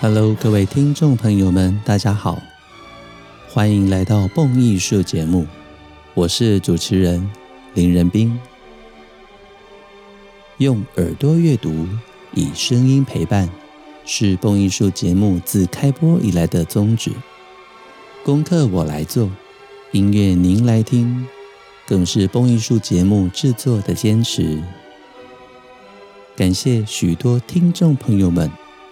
Hello，各位听众朋友们，大家好，欢迎来到蹦艺术节目，我是主持人林仁斌。用耳朵阅读，以声音陪伴，是蹦艺术节目自开播以来的宗旨。功课我来做，音乐您来听，更是蹦艺术节目制作的坚持。感谢许多听众朋友们。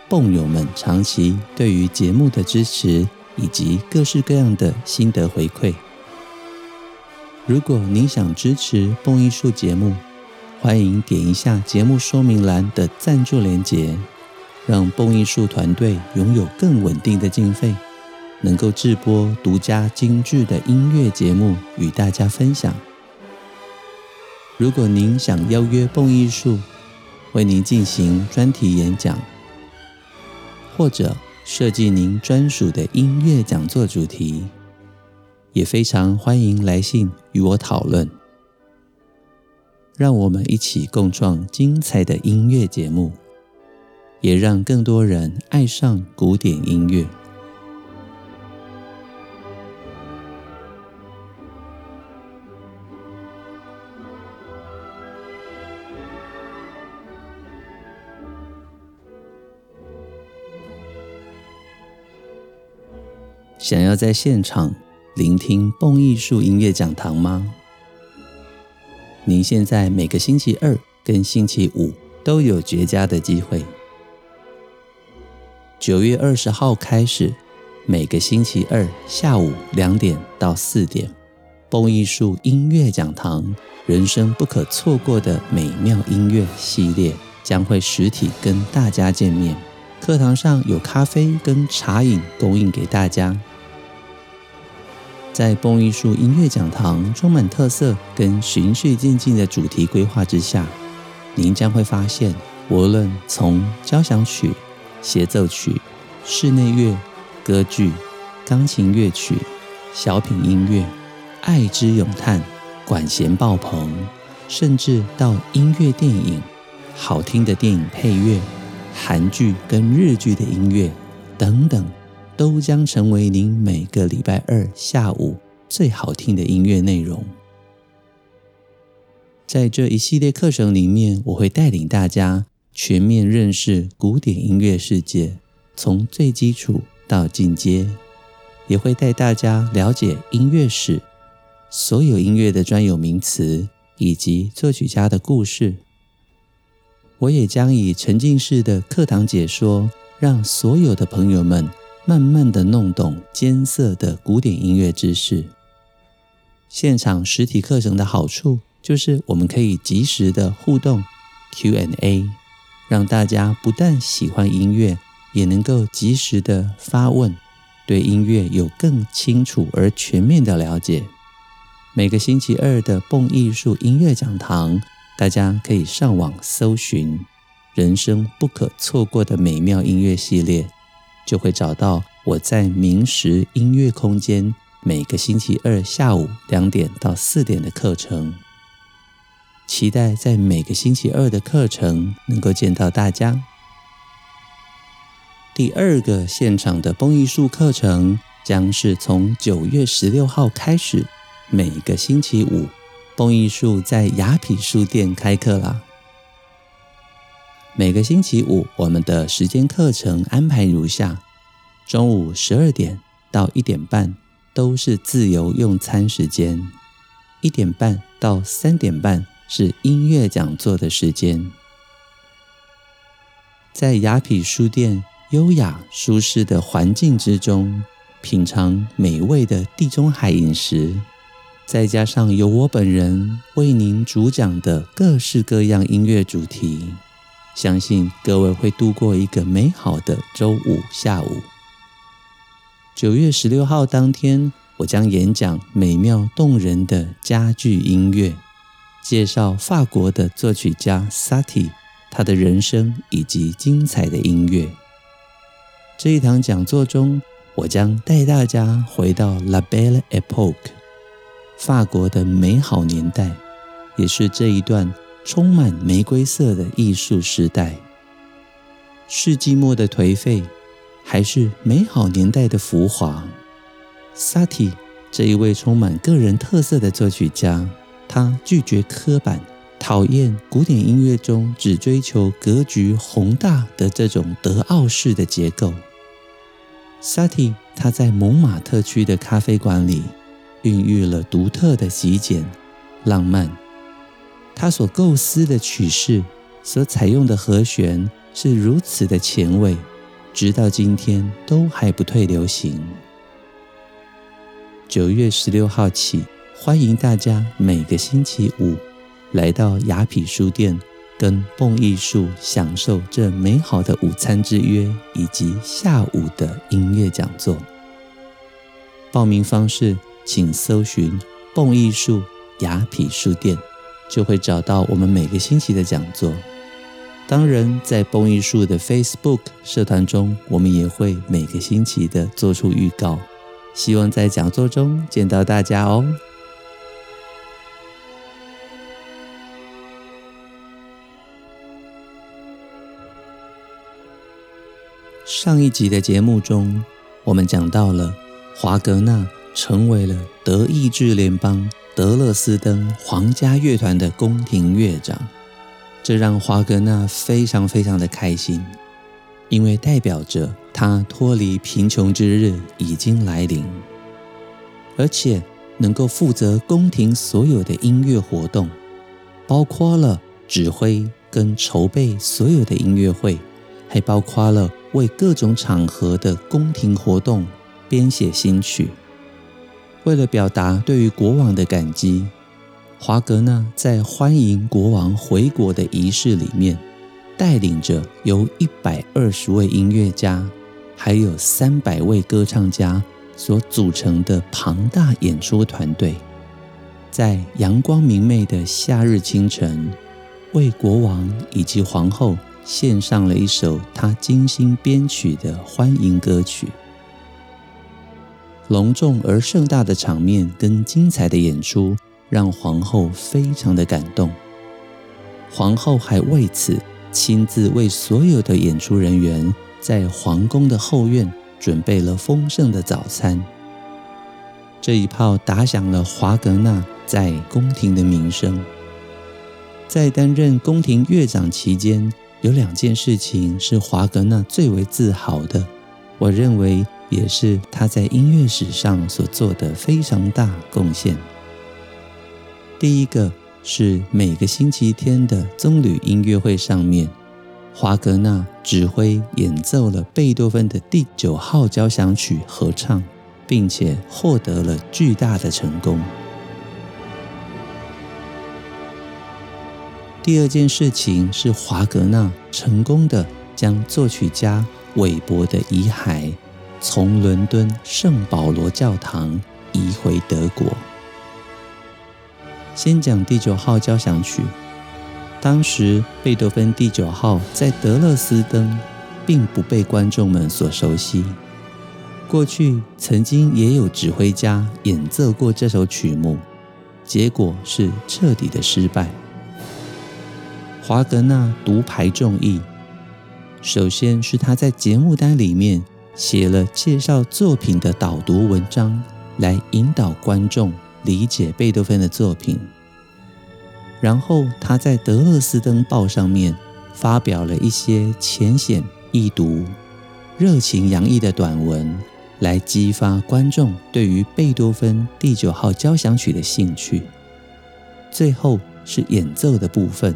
蹦友们长期对于节目的支持，以及各式各样的心得回馈。如果您想支持蹦艺术节目，欢迎点一下节目说明栏的赞助连结，让蹦艺术团队拥有更稳定的经费，能够制播独家精致的音乐节目与大家分享。如果您想邀约蹦艺术为您进行专题演讲，或者设计您专属的音乐讲座主题，也非常欢迎来信与我讨论。让我们一起共创精彩的音乐节目，也让更多人爱上古典音乐。想要在现场聆听蹦艺术音乐讲堂吗？您现在每个星期二跟星期五都有绝佳的机会。九月二十号开始，每个星期二下午两点到四点，蹦艺术音乐讲堂，人生不可错过的美妙音乐系列将会实体跟大家见面。课堂上有咖啡跟茶饮供应给大家。在蹦艺术音乐讲堂充满特色跟循序渐进的主题规划之下，您将会发现，无论从交响曲、协奏曲、室内乐、歌剧、钢琴乐曲、小品音乐、爱之咏叹、管弦爆棚，甚至到音乐电影、好听的电影配乐、韩剧跟日剧的音乐等等。都将成为您每个礼拜二下午最好听的音乐内容。在这一系列课程里面，我会带领大家全面认识古典音乐世界，从最基础到进阶，也会带大家了解音乐史、所有音乐的专有名词以及作曲家的故事。我也将以沉浸式的课堂解说，让所有的朋友们。慢慢的弄懂艰涩的古典音乐知识。现场实体课程的好处就是我们可以及时的互动 Q&A，让大家不但喜欢音乐，也能够及时的发问，对音乐有更清楚而全面的了解。每个星期二的蹦艺术音乐讲堂，大家可以上网搜寻“人生不可错过的美妙音乐系列”。就会找到我在明石音乐空间每个星期二下午两点到四点的课程，期待在每个星期二的课程能够见到大家。第二个现场的蹦艺术课程将是从九月十六号开始，每个星期五，蹦艺术在雅痞书店开课啦。每个星期五，我们的时间课程安排如下：中午十二点到一点半都是自由用餐时间，一点半到三点半是音乐讲座的时间。在雅痞书店优雅舒适的环境之中，品尝美味的地中海饮食，再加上由我本人为您主讲的各式各样音乐主题。相信各位会度过一个美好的周五下午。九月十六号当天，我将演讲美妙动人的家具音乐，介绍法国的作曲家萨提，他的人生以及精彩的音乐。这一堂讲座中，我将带大家回到 La Belle Époque，法国的美好年代，也是这一段充满玫瑰色的艺术时代。世纪末的颓废，还是美好年代的浮华？萨提这一位充满个人特色的作曲家，他拒绝刻板，讨厌古典音乐中只追求格局宏大的这种德奥式的结构。萨提他在蒙马特区的咖啡馆里，孕育了独特的极简浪漫。他所构思的曲式，所采用的和弦是如此的前卫，直到今天都还不退流行。九月十六号起，欢迎大家每个星期五来到雅痞书店，跟蹦艺术享受这美好的午餐之约，以及下午的音乐讲座。报名方式，请搜寻蹦艺术雅痞书店，就会找到我们每个星期的讲座。当然，在蹦艺术的 Facebook 社团中，我们也会每个星期的做出预告。希望在讲座中见到大家哦。上一集的节目中，我们讲到了华格纳成为了德意志联邦德勒斯登皇家乐团的宫廷乐长，这让华格纳非常非常的开心，因为代表着。他脱离贫穷之日已经来临，而且能够负责宫廷所有的音乐活动，包括了指挥跟筹备所有的音乐会，还包括了为各种场合的宫廷活动编写新曲。为了表达对于国王的感激，华格纳在欢迎国王回国的仪式里面，带领着由一百二十位音乐家。还有三百位歌唱家所组成的庞大演出团队，在阳光明媚的夏日清晨，为国王以及皇后献上了一首他精心编曲的欢迎歌曲。隆重而盛大的场面跟精彩的演出，让皇后非常的感动。皇后还为此亲自为所有的演出人员。在皇宫的后院准备了丰盛的早餐。这一炮打响了华格纳在宫廷的名声。在担任宫廷乐长期间，有两件事情是华格纳最为自豪的，我认为也是他在音乐史上所做的非常大贡献。第一个是每个星期天的棕榈音乐会上面。华格纳指挥演奏了贝多芬的第九号交响曲合唱，并且获得了巨大的成功。第二件事情是华格纳成功的将作曲家韦伯的遗骸从伦敦圣保罗教堂移回德国。先讲第九号交响曲。当时，贝多芬第九号在德勒斯登并不被观众们所熟悉。过去曾经也有指挥家演奏过这首曲目，结果是彻底的失败。华格纳独排众议，首先是他在节目单里面写了介绍作品的导读文章，来引导观众理解贝多芬的作品。然后他在《德勒斯登报》上面发表了一些浅显易读、热情洋溢的短文，来激发观众对于贝多芬第九号交响曲的兴趣。最后是演奏的部分，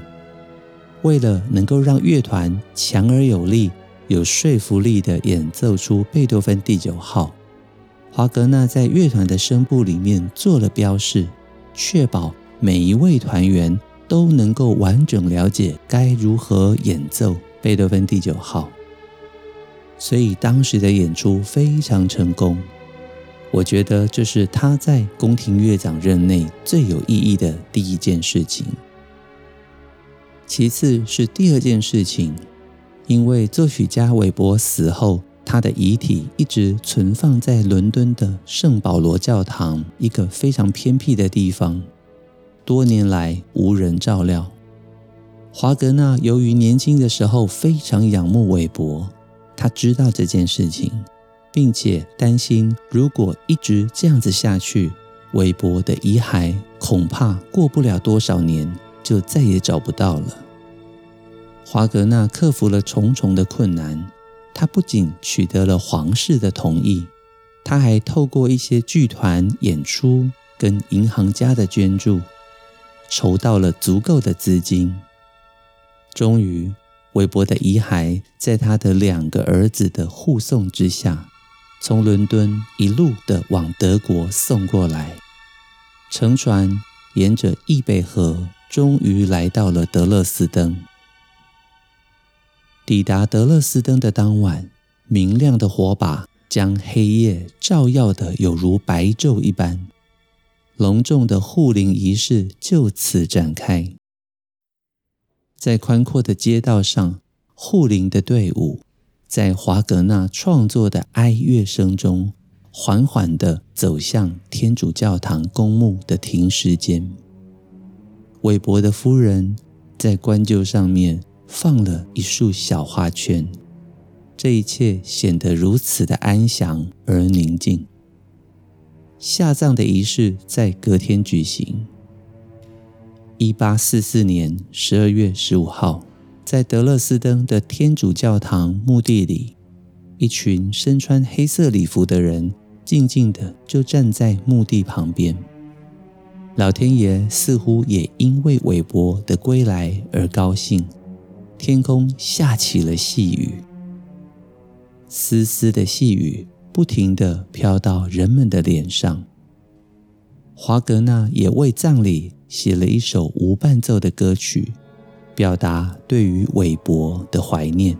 为了能够让乐团强而有力、有说服力的演奏出贝多芬第九号，华格纳在乐团的声部里面做了标示，确保。每一位团员都能够完整了解该如何演奏贝多芬第九号，所以当时的演出非常成功。我觉得这是他在宫廷乐长任内最有意义的第一件事情。其次是第二件事情，因为作曲家韦伯死后，他的遗体一直存放在伦敦的圣保罗教堂一个非常偏僻的地方，多年来无人照料。华格纳由于年轻的时候非常仰慕韦伯，他知道这件事情，并且担心如果一直这样子下去，韦伯的遗骸恐怕过不了多少年就再也找不到了。华格纳克服了重重的困难。他不仅取得了皇室的同意，他还透过一些剧团演出跟银行家的捐助，筹到了足够的资金。终于，韦伯的遗骸在他的两个儿子的护送之下，从伦敦一路的往德国送过来，乘船沿着易贝河，终于来到了德勒斯登。抵达德勒斯登的当晚，明亮的火把将黑夜照耀的有如白昼一般。隆重的护灵仪式就此展开。在宽阔的街道上，护灵的队伍在华格纳创作的哀乐声中，缓缓地走向天主教堂公墓的停尸间。韦伯的夫人在棺柩上面。放了一束小花圈，这一切显得如此的安详而宁静。下葬的仪式在隔天举行。一八四四年十二月十五号，在德勒斯登的天主教堂墓地里，一群身穿黑色礼服的人静静地就站在墓地旁边。老天爷似乎也因为韦伯的归来而高兴。天空下起了细雨，丝丝的细雨不停地飘到人们的脸上。华格纳也为葬礼写了一首无伴奏的歌曲，表达对于韦伯的怀念。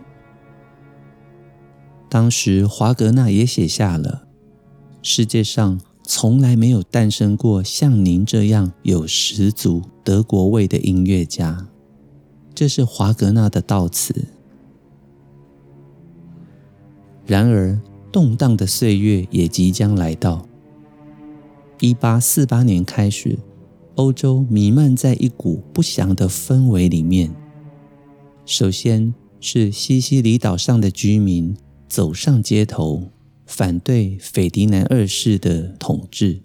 当时，华格纳也写下了：“世界上从来没有诞生过像您这样有十足德国味的音乐家。”这是华格纳的悼词。然而，动荡的岁月也即将来到。一八四八年开始，欧洲弥漫在一股不祥的氛围里面。首先是西西里岛上的居民走上街头，反对斐迪南二世的统治。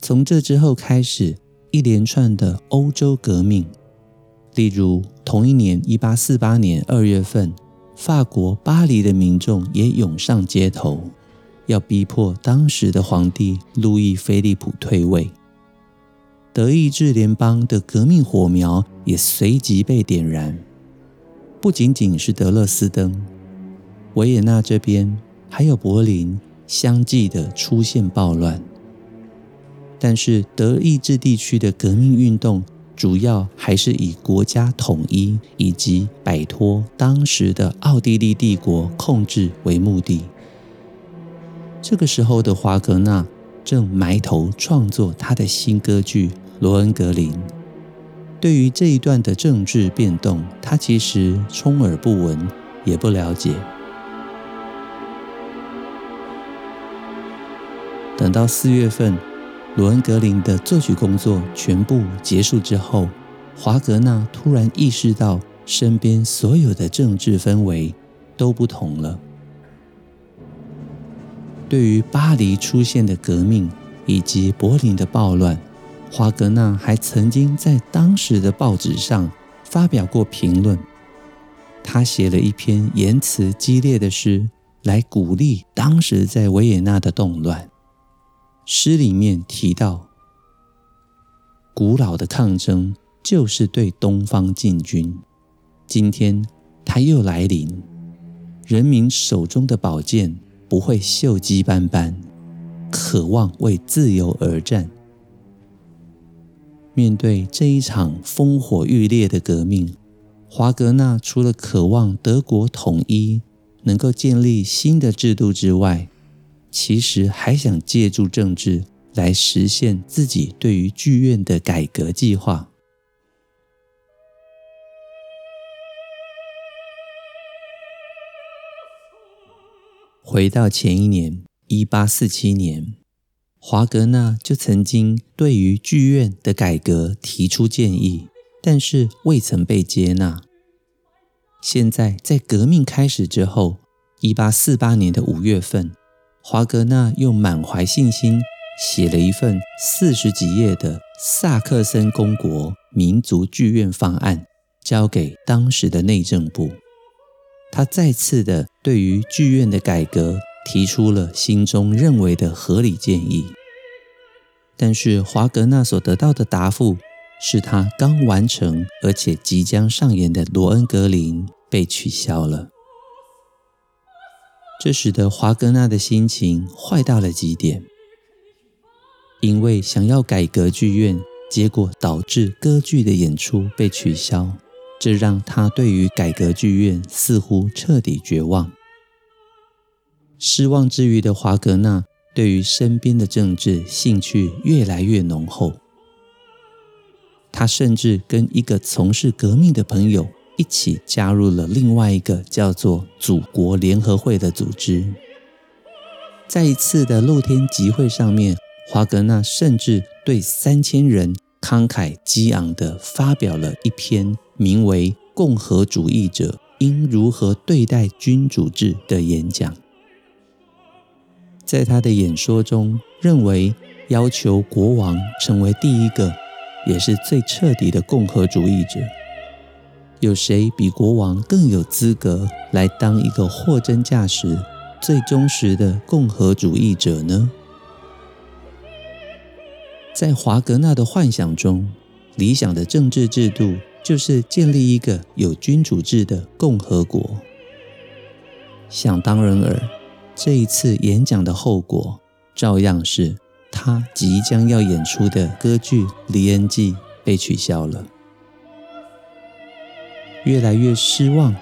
从这之后开始，一连串的欧洲革命。例如，同一年一八四八年二月份，法国巴黎的民众也涌上街头，要逼迫当时的皇帝路易菲利普退位。德意志联邦的革命火苗也随即被点燃。不仅仅是德勒斯登、维也纳这边，还有柏林，相继的出现暴乱。但是德意志地区的革命运动。主要还是以国家统一以及摆脱当时的奥地利帝国控制为目的。这个时候的华格纳正埋头创作他的新歌剧《罗恩格林》。对于这一段的政治变动，他其实充耳不闻，也不了解。等到四月份。罗恩格林的作曲工作全部结束之后，华格纳突然意识到身边所有的政治氛围都不同了。对于巴黎出现的革命以及柏林的暴乱，华格纳还曾经在当时的报纸上发表过评论。他写了一篇言辞激烈的诗，来鼓励当时在维也纳的动乱。诗里面提到，古老的抗争就是对东方进军。今天它又来临，人民手中的宝剑不会锈迹斑斑，渴望为自由而战。面对这一场烽火欲烈的革命，华格纳除了渴望德国统一，能够建立新的制度之外，其实还想借助政治来实现自己对于剧院的改革计划。回到前一年，一八四七年，华格纳就曾经对于剧院的改革提出建议，但是未曾被接纳。现在在革命开始之后，一八四八年的五月份，华格纳又满怀信心写了一份四十几页的萨克森公国民族剧院方案，交给当时的内政部。他再次的对于剧院的改革提出了心中认为的合理建议，但是华格纳所得到的答复是他刚完成而且即将上演的《罗恩格林》被取消了。这使得华格纳的心情坏到了极点，因为想要改革剧院，结果导致歌剧的演出被取消，这让他对于改革剧院似乎彻底绝望。失望之余的华格纳，对于身边的政治兴趣越来越浓厚。他甚至跟一个从事革命的朋友一起加入了另外一个叫做“祖国联合会”的组织。在一次的露天集会上面，华格纳甚至对三千人慷慨激昂地发表了一篇名为《共和主义者应如何对待君主制》的演讲。在他的演说中，认为要求国王成为第一个，也是最彻底的共和主义者。有谁比国王更有资格来当一个货真价实、最忠实的共和主义者呢？在华格纳的幻想中，理想的政治制度就是建立一个有君主制的共和国。想当然尔。这一次演讲的后果，照样是他即将要演出的歌剧《李恩纪》被取消了。越来越失望，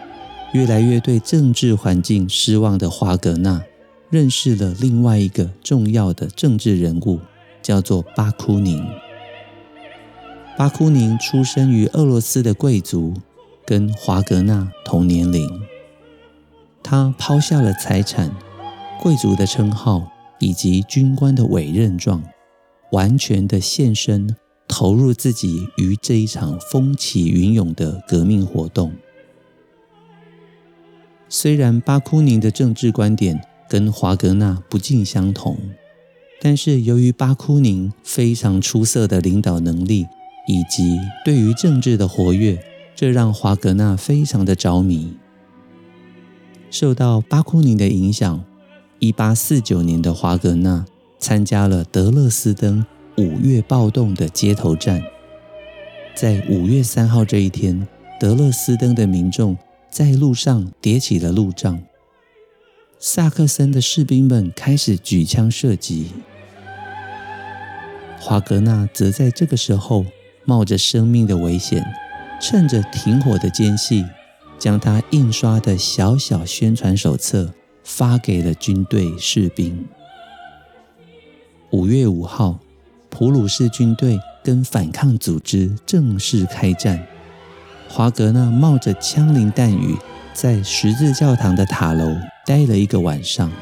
越来越对政治环境失望的华格纳，认识了另外一个重要的政治人物，叫做巴库宁。巴库宁出生于俄罗斯的贵族，跟华格纳同年龄。他抛下了财产。贵族的称号以及军官的委任状，完全的献身，投入自己于这一场风起云涌的革命活动。虽然巴库宁的政治观点跟华格纳不尽相同，但是由于巴库宁非常出色的领导能力以及对于政治的活跃，这让华格纳非常的着迷。受到巴库宁的影响。一八四九年的华格纳参加了德勒斯登五月暴动的街头战。在五月三号这一天，德勒斯登的民众在路上叠起了路障，萨克森的士兵们开始举枪射击。华格纳则在这个时候冒着生命的危险，趁着停火的间隙，将他印刷的小小宣传手册。发给了军队士兵。五月五号，普鲁士军队跟反抗组织正式开战。华格纳冒着枪林弹雨，在十字教堂的塔楼待了一个晚上，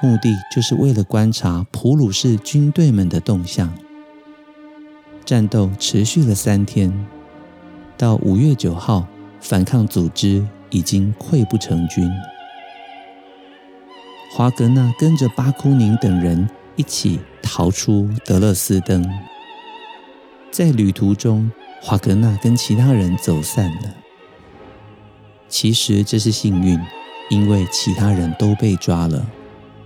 目的就是为了观察普鲁士军队们的动向。战斗持续了三天，到五月九号，反抗组织已经溃不成军。华格纳跟着巴库宁等人一起逃出德勒斯登，在旅途中，华格纳跟其他人走散了。其实这是幸运，因为其他人都被抓了，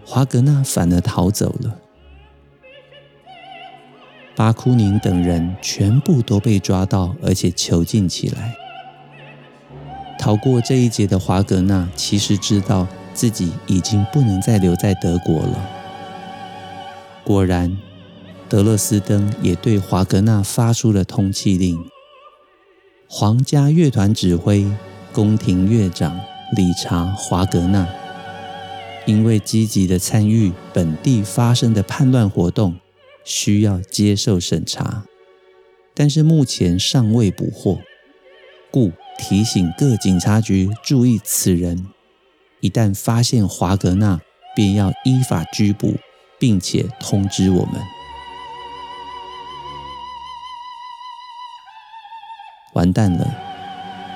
华格纳反而逃走了。巴库宁等人全部都被抓到，而且囚禁起来。逃过这一劫的华格纳，其实知道。自己已经不能再留在德国了。果然，德勒斯登也对华格纳发出了通缉令。皇家乐团指挥、宫廷乐长理查·华格纳，因为积极的参与本地发生的叛乱活动，需要接受审查，但是目前尚未捕获，故提醒各警察局注意此人。一旦发现华格纳，便要依法拘捕，并且通知我们。完蛋了，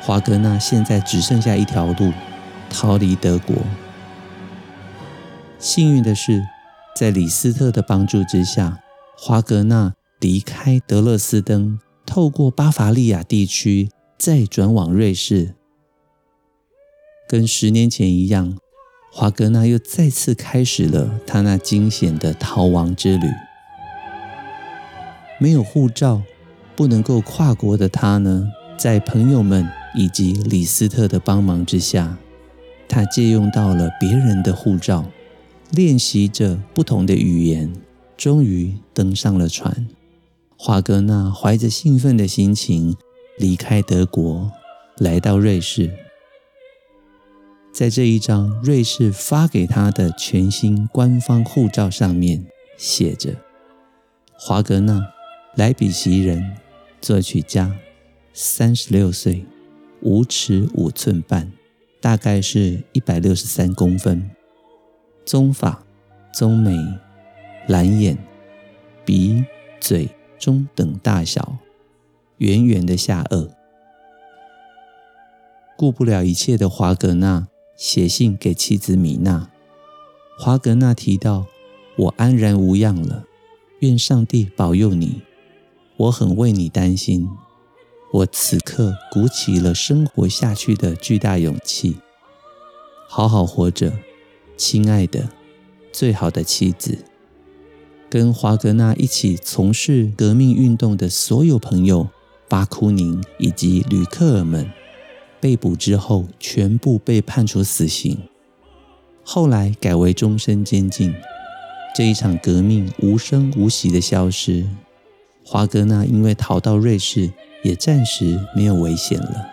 华格纳现在只剩下一条路，逃离德国。幸运的是，在李斯特的帮助之下，华格纳离开德勒斯登，透过巴伐利亚地区，再转往瑞士。跟十年前一样，华格纳又再次开始了他那惊险的逃亡之旅。没有护照，不能够跨国的他呢，在朋友们以及李斯特的帮忙之下，他借用到了别人的护照。练习着不同的语言，终于登上了船。华格纳怀着兴奋的心情离开德国，来到瑞士。在这一张瑞士发给他的全新官方护照上面，写着：“华格纳，莱比锡人，作曲家，三十六岁，五尺五寸半，大概是一百六十三公分。”棕发、棕眉、蓝眼、鼻、嘴中等大小，圆圆的下颚。顾不了一切的华格纳写信给妻子米娜。华格纳提到：“我安然无恙了，愿上帝保佑你。我很为你担心。我此刻鼓起了生活下去的巨大勇气，好好活着。”亲爱的，最好的妻子，跟华格纳一起从事革命运动的所有朋友，巴库宁以及吕克尔们，被捕之后全部被判处死刑，后来改为终身监禁。这一场革命无声无息的消失，华格纳因为逃到瑞士，也暂时没有危险了。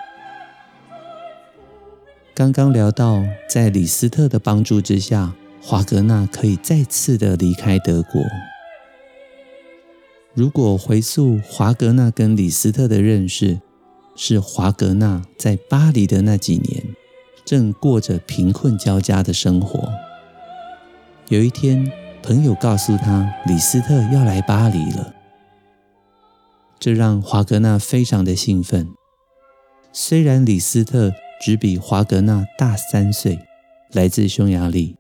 刚刚聊到，在李斯特的帮助之下，华格纳可以再次的离开德国。如果回溯华格纳跟李斯特的认识，是华格纳在巴黎的那几年，正过着贫困交加的生活。有一天，朋友告诉他，李斯特要来巴黎了，这让华格纳非常的兴奋。虽然李斯特，只比华格纳大三岁，来自匈牙利，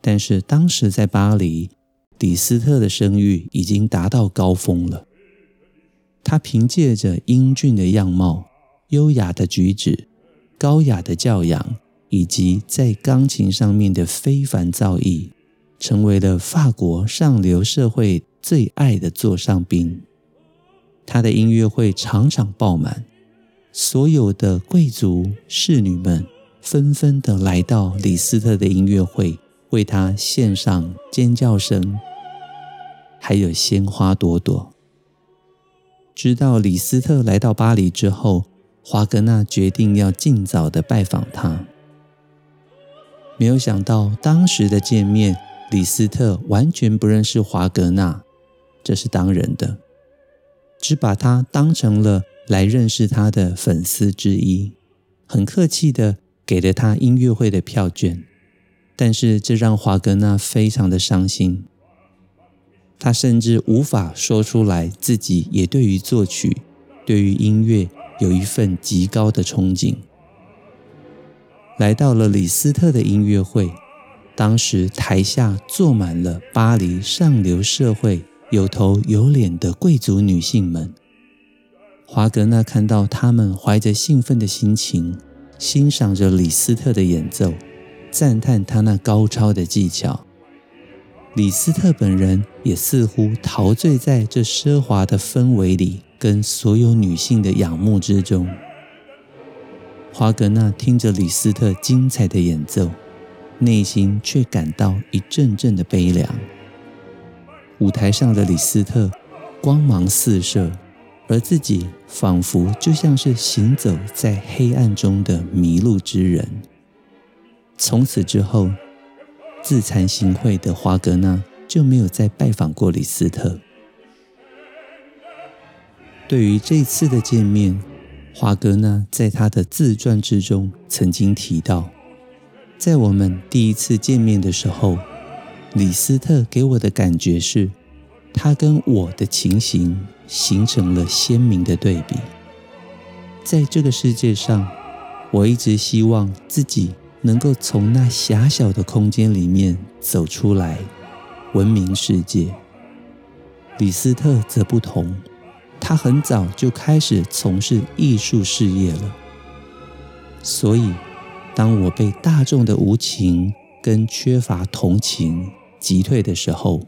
但是当时在巴黎，李斯特的声誉已经达到高峰了。他凭借着英俊的样貌、优雅的举止、高雅的教养，以及在钢琴上面的非凡造诣，成为了法国上流社会最爱的座上宾。他的音乐会场场爆满。所有的贵族侍女们纷纷的来到李斯特的音乐会，为他献上尖叫声，还有鲜花朵朵。知道李斯特来到巴黎之后，华格纳决定要尽早的拜访他。没有想到，当时的见面，李斯特完全不认识华格纳，这是当然的，只把他当成了。来认识他的粉丝之一，很客气的给了他音乐会的票券，但是这让华格纳非常的伤心，他甚至无法说出来自己也对于作曲、对于音乐有一份极高的憧憬。来到了李斯特的音乐会，当时台下坐满了巴黎上流社会有头有脸的贵族女性们。华格纳看到他们怀着兴奋的心情，欣赏着李斯特的演奏，赞叹他那高超的技巧。李斯特本人也似乎陶醉在这奢华的氛围里，跟所有女性的仰慕之中。华格纳听着李斯特精彩的演奏，内心却感到一阵阵的悲凉。舞台上的李斯特光芒四射。而自己仿佛就像是行走在黑暗中的迷路之人。从此之后，自惭形秽的华格纳就没有再拜访过李斯特。对于这次的见面，华格纳在他的自传之中曾经提到：在我们第一次见面的时候，李斯特给我的感觉是，他跟我的情形形成了鲜明的对比。在这个世界上，我一直希望自己能够从那狭小的空间里面走出来，闻名世界。李斯特则不同，他很早就开始从事艺术事业了，所以。当我被大众的无情跟缺乏同情击退的时候，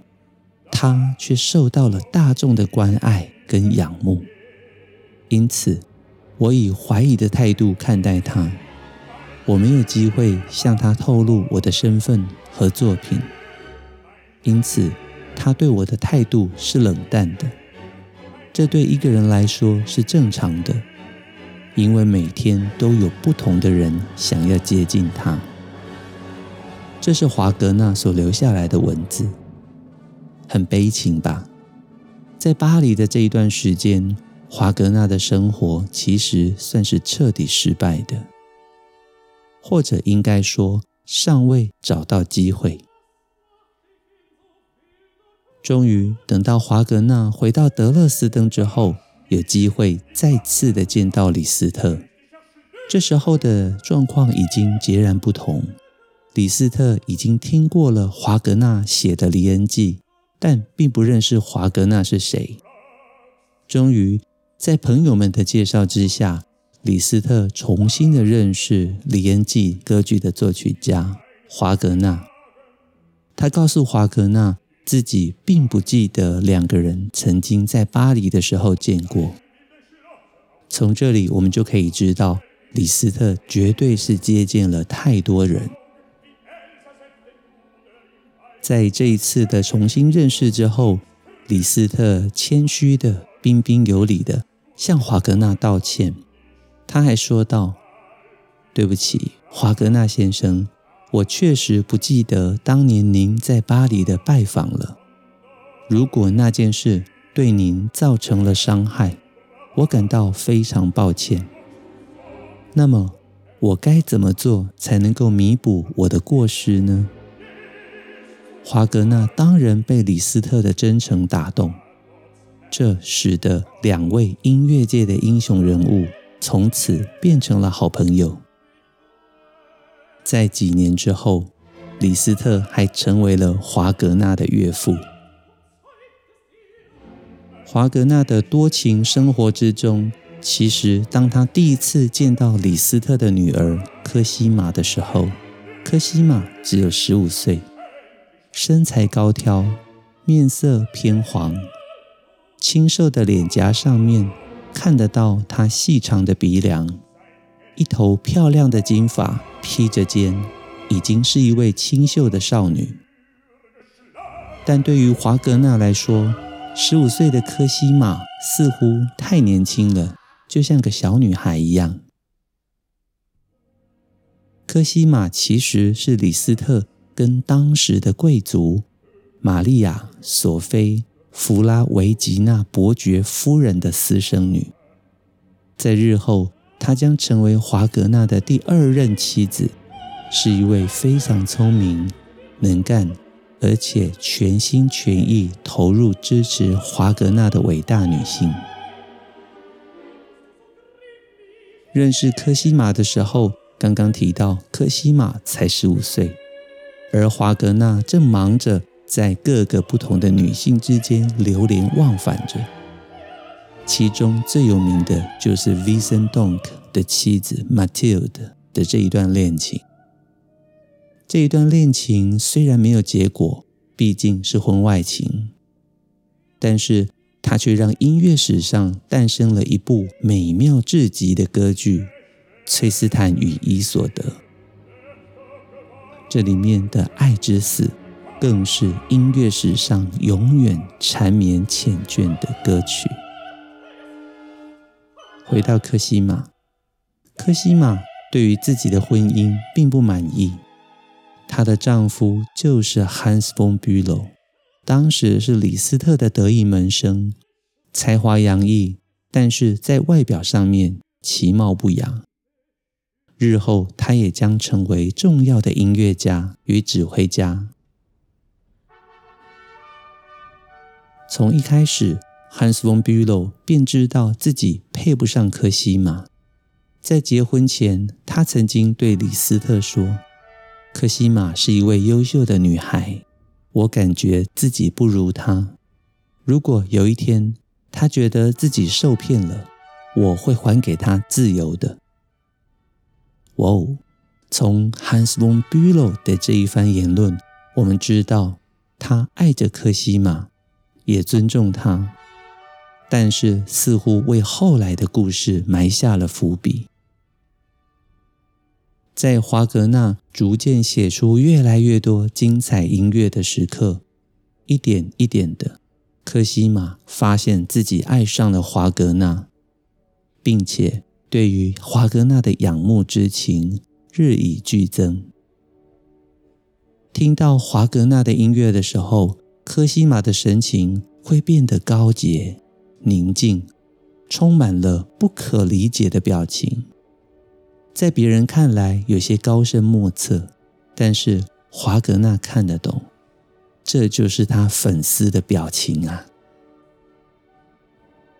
他却受到了大众的关爱跟仰慕。因此，我以怀疑的态度看待他。我没有机会向他透露我的身份和作品，因此他对我的态度是冷淡的。这对一个人来说是正常的。因为每天都有不同的人想要接近他，这是华格纳所留下来的文字，很悲情吧？在巴黎的这一段时间，华格纳的生活其实算是彻底失败的，或者应该说尚未找到机会。终于等到华格纳回到德勒斯登之后。有机会再次的见到李斯特，这时候的状况已经截然不同。李斯特已经听过了华格纳写的《黎恩记》，但并不认识华格纳是谁。终于，在朋友们的介绍之下，李斯特重新的认识《黎恩记》歌剧的作曲家华格纳。他告诉华格纳。自己并不记得两个人曾经在巴黎的时候见过。从这里我们就可以知道，李斯特绝对是接见了太多人。在这一次的重新认识之后，李斯特谦虚的、彬彬有礼的向华格纳道歉。他还说道：“对不起，华格纳先生。”我确实不记得当年您在巴黎的拜访了。如果那件事对您造成了伤害，我感到非常抱歉。那么，我该怎么做才能够弥补我的过失呢？华格纳当然被李斯特的真诚打动，这使得两位音乐界的英雄人物从此变成了好朋友。在几年之后，李斯特还成为了华格纳的岳父。华格纳的多情生活之中，其实当他第一次见到李斯特的女儿科西玛的时候，科西玛只有十五岁，身材高挑，面色偏黄，清瘦的脸颊上面看得到她细长的鼻梁。一头漂亮的金发披着肩，已经是一位清秀的少女。但对于华格纳来说，十五岁的科西玛似乎太年轻了，就像个小女孩一样。科西玛其实是李斯特跟当时的贵族玛丽亚·索菲·弗拉维吉娜伯爵夫人的私生女，在日后。她将成为华格纳的第二任妻子，是一位非常聪明、能干，而且全心全意投入支持华格纳的伟大女性。认识科西玛的时候，刚刚提到科西玛才十五岁，而华格纳正忙着在各个不同的女性之间流连忘返着。其中最有名的就是 Vincent Donc 的妻子 Matilde 的这一段恋情。这一段恋情虽然没有结果，毕竟是婚外情，但是它却让音乐史上诞生了一部美妙至极的歌剧《崔斯坦与伊索德》。这里面的爱之死，更是音乐史上永远缠绵缱绻的歌曲。回到科西玛，科西玛对于自己的婚姻并不满意。她的丈夫就是 Hans von Bülow，当时是李斯特的得意门生，才华洋溢，但是在外表上面其貌不扬。日后他也将成为重要的音乐家与指挥家。从一开始，Hans von Bülow 便知道自己配不上科西玛。在结婚前，他曾经对李斯特说：“科西玛是一位优秀的女孩，我感觉自己不如她。如果有一天她觉得自己受骗了，我会还给她自由的。”哇哦！从 Hans von Bülow 的这一番言论，我们知道他爱着科西玛，也尊重她，但是似乎为后来的故事埋下了伏笔。在华格纳逐渐写出越来越多精彩音乐的时刻，一点一点的，科西玛发现自己爱上了华格纳，并且对于华格纳的仰慕之情日益剧增。听到华格纳的音乐的时候，科西玛的神情会变得高洁、宁静，充满了不可理解的表情。在别人看来有些高深莫测，但是华格纳看得懂，这就是他粉丝的表情啊！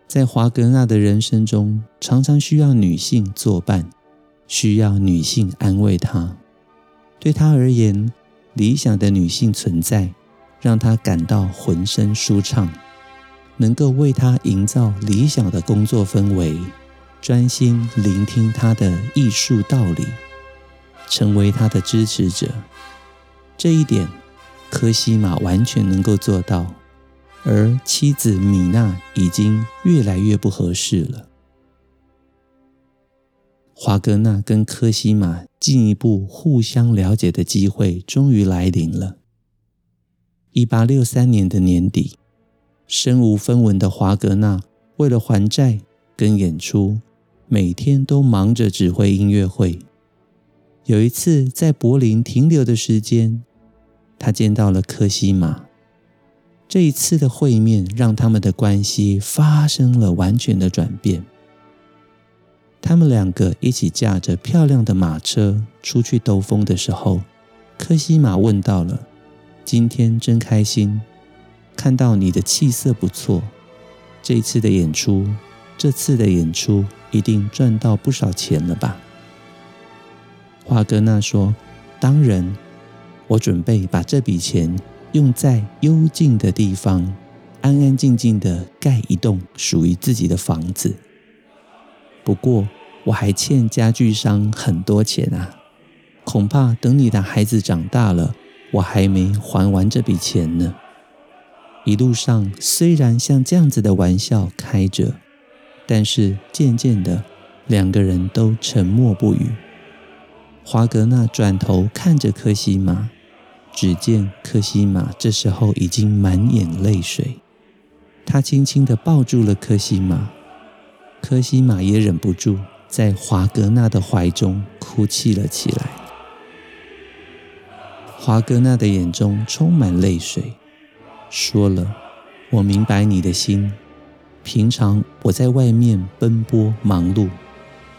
在华格纳的人生中，常常需要女性作伴，需要女性安慰他。对他而言，理想的女性存在，让他感到浑身舒畅，能够为他营造理想的工作氛围。专心聆听他的艺术道理，成为他的支持者，这一点科西玛完全能够做到。而妻子米娜已经越来越不合适了。华格纳跟科西玛进一步互相了解的机会终于来临了。一八六三年的年底，身无分文的华格纳为了还债跟演出。每天都忙着指挥音乐会。有一次在柏林停留的时间，他见到了科西玛。这一次的会面让他们的关系发生了完全的转变。他们两个一起驾着漂亮的马车出去兜风的时候，科西玛问到了：“今天真开心，看到你的气色不错。这一次的演出，这次的演出。”一定赚到不少钱了吧？华格纳说：“当然，我准备把这笔钱用在幽静的地方，安安静静的盖一栋属于自己的房子。不过，我还欠家具商很多钱啊，恐怕等你的孩子长大了，我还没还完这笔钱呢。”一路上虽然像这样子的玩笑开着。但是渐渐的，两个人都沉默不语。华格纳转头看着科西玛，只见科西玛这时候已经满眼泪水。他轻轻的抱住了科西玛，科西玛也忍不住在华格纳的怀中哭泣了起来。华格纳的眼中充满泪水，说了：“我明白你的心。”平常我在外面奔波忙碌，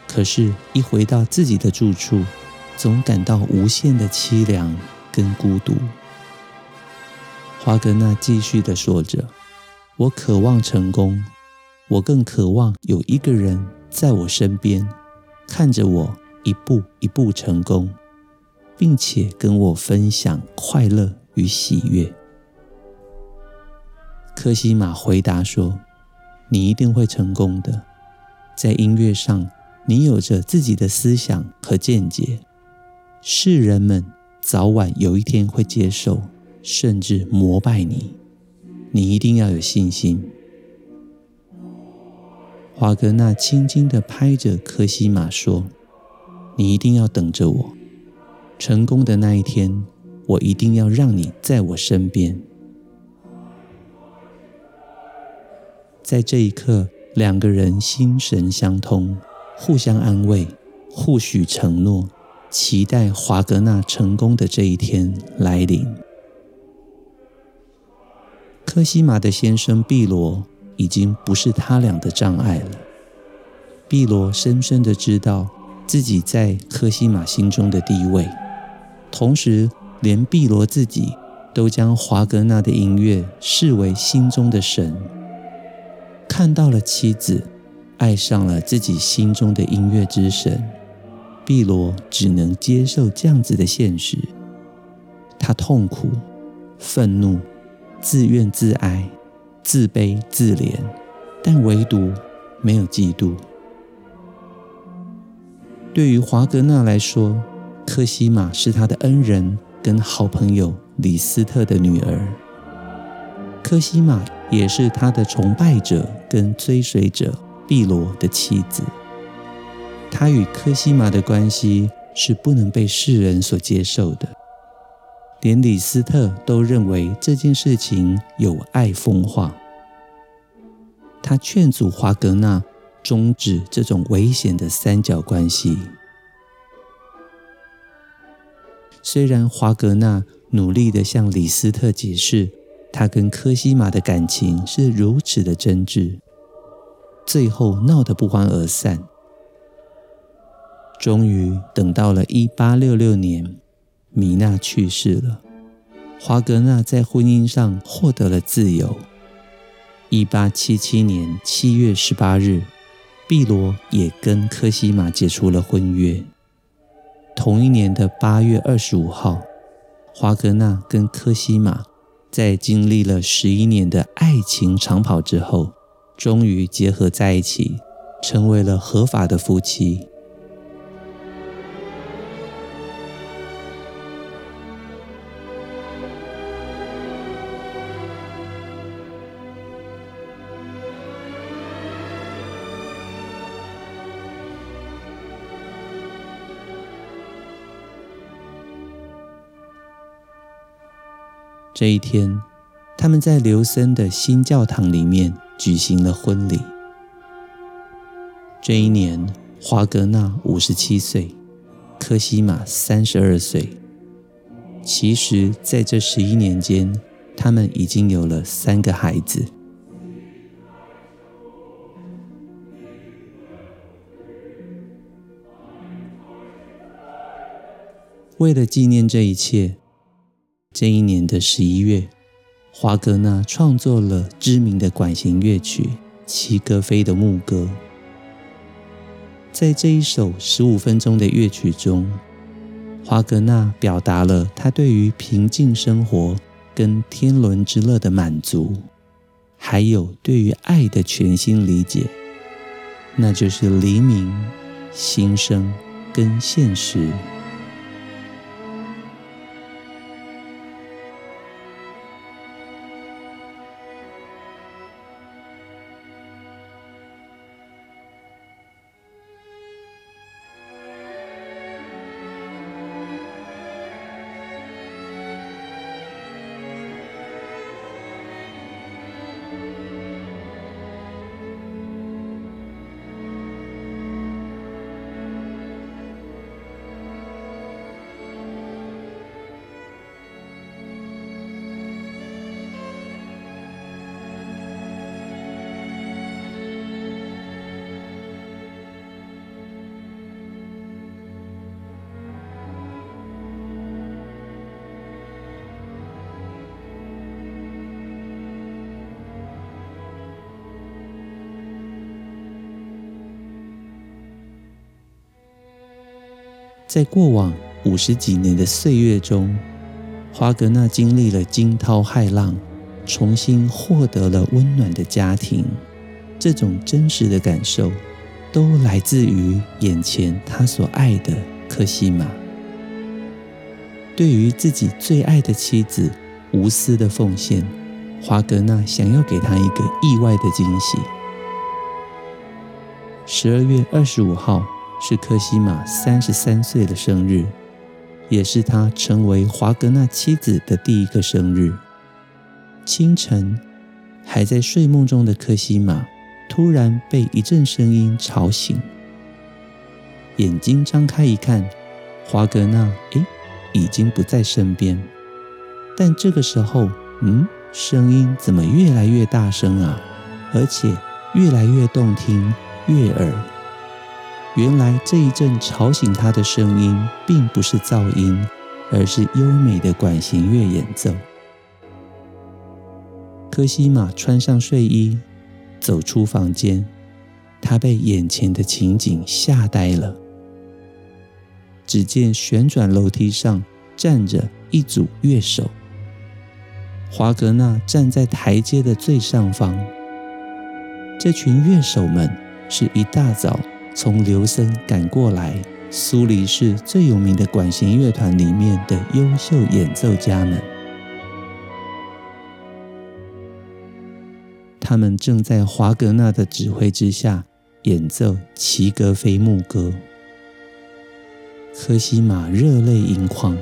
可是，一回到自己的住处，总感到无限的凄凉跟孤独。华格纳继续的说着：“我渴望成功，我更渴望有一个人在我身边，看着我一步一步成功，并且跟我分享快乐与喜悦。”科西玛回答说。你一定会成功的，在音乐上，你有着自己的思想和见解，世人们早晚有一天会接受，甚至膜拜你。你一定要有信心。华格纳轻轻地拍着科西玛说：“你一定要等着我，成功的那一天，我一定要让你在我身边。”在这一刻，两个人心神相通，互相安慰，互许承诺，期待华格纳成功的这一天来临。科西玛的先生毕罗已经不是他俩的障碍了。毕罗深深的知道，自己在科西玛心中的地位，同时连毕罗自己都将华格纳的音乐视为心中的神。看到了妻子爱上了自己心中的音乐之神，碧罗只能接受这样子的现实。他痛苦、愤怒、自怨自哀、自卑自怜，但唯独没有嫉妒。对于华格纳来说，科西玛是他的恩人跟好朋友李斯特的女儿。科西玛也是他的崇拜者跟追随者碧罗的妻子。他与科西玛的关系是不能被世人所接受的，连李斯特都认为这件事情有碍风化。他劝阻华格纳。终止这种危险的三角关系。虽然华格纳努力地向李斯特解释，他跟科西玛的感情是如此的真挚，最后闹得不欢而散。终于等到了一八六六年，米娜去世了，华格纳在婚姻上获得了自由。一八七七年七月十八日。碧罗也跟科西玛解除了婚约。同一年的八月二十五号，华格纳跟科西玛在经历了十一年的爱情长跑之后，终于结合在一起，成为了合法的夫妻。这一天，他们在琉森的新教堂里面举行了婚礼。这一年，华格纳五十七岁，科西玛三十二岁。其实，在这十一年间，他们已经有了三个孩子。为了纪念这一切。这一年的十一月，华格纳创作了知名的管弦乐曲《齐格飞的牧歌》。在这一首十五分钟的乐曲中，华格纳表达了他对于平静生活跟天伦之乐的满足，还有对于爱的全新理解，那就是黎明、新生跟现实。在过往五十几年的岁月中，华格纳经历了惊涛骇浪，重新获得了温暖的家庭。这种真实的感受，都来自于眼前他所爱的科西玛。对于自己最爱的妻子无私的奉献，华格纳想要给她一个意外的惊喜。十二月二十五号。是科西玛三十三岁的生日，也是他成为华格纳妻子的第一个生日。清晨，还在睡梦中的科西玛突然被一阵声音吵醒，眼睛张开一看，华格纳诶已经不在身边。但这个时候，嗯，声音怎么越来越大声啊？而且越来越动听，悦耳。原来这一阵吵醒他的声音，并不是噪音，而是优美的管弦乐演奏。科西玛穿上睡衣，走出房间，他被眼前的情景吓呆了。只见旋转楼梯上站着一组乐手，华格纳站在台阶的最上方。这群乐手们是一大早。从琉森赶过来，苏黎世最有名的管弦乐团里面的优秀演奏家们，他们正在华格纳的指挥之下演奏齐格菲牧歌。科西玛热泪盈眶，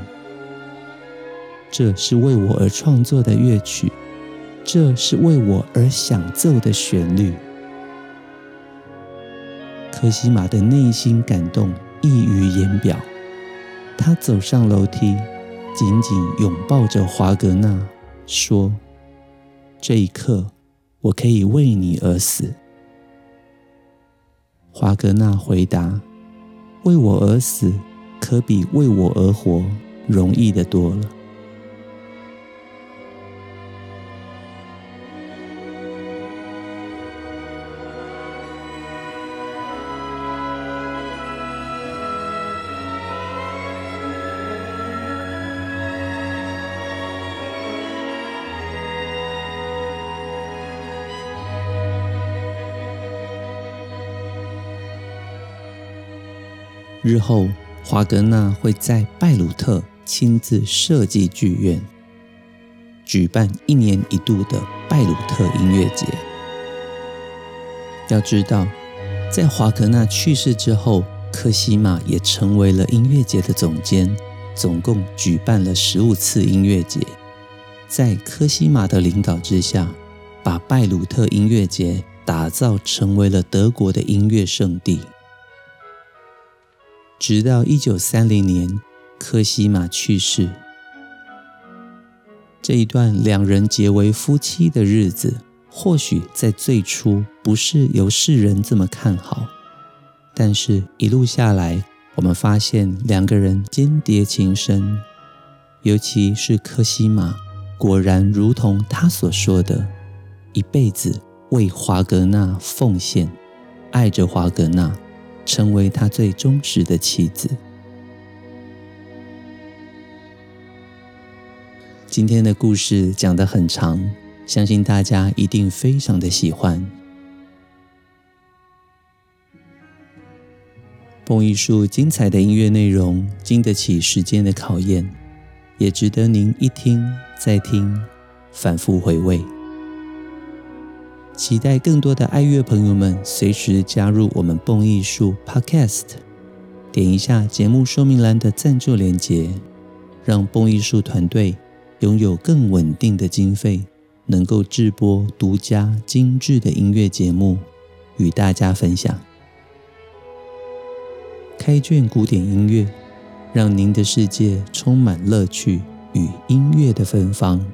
这是为我而创作的乐曲，这是为我而想奏的旋律。科西玛的内心感动溢于言表，他走上楼梯，紧紧拥抱着华格纳，说：“这一刻，我可以为你而死。”华格纳回答：“为我而死，可比为我而活容易的多了。”日后，华格纳会在拜鲁特亲自设计剧院，举办一年一度的拜鲁特音乐节。要知道，在华格纳去世之后，科西玛也成为了音乐节的总监，总共举办了十五次音乐节。在科西玛的领导之下，把拜鲁特音乐节打造成为了德国的音乐圣地。直到一九三零年，科西玛去世，这一段两人结为夫妻的日子，或许在最初不是由世人这么看好，但是一路下来，我们发现两个人鶼鰈情深，尤其是科西玛，果然如同他所说的，一辈子为华格纳奉献，爱着华格纳。成为他最忠实的妻子。今天的故事讲得很长，相信大家一定非常的喜欢。蹦艺术精彩的音乐内容，经得起时间的考验，也值得您一听再听，反复回味。期待更多的爱乐朋友们随时加入我们蹦艺术 Podcast，点一下节目说明栏的赞助链接，让蹦艺术团队拥有更稳定的经费，能够制播独家精致的音乐节目与大家分享。开卷古典音乐，让您的世界充满乐趣与音乐的芬芳。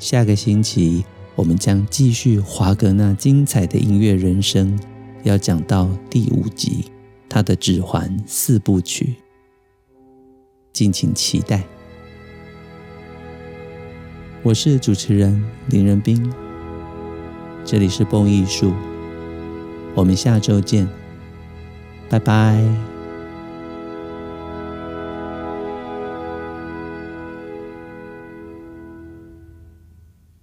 下个星期。我们将继续华格纳精彩的音乐人生，要讲到第五集，他的《指环》四部曲，敬请期待。我是主持人林仁斌，这里是蹦艺术，我们下周见，拜拜。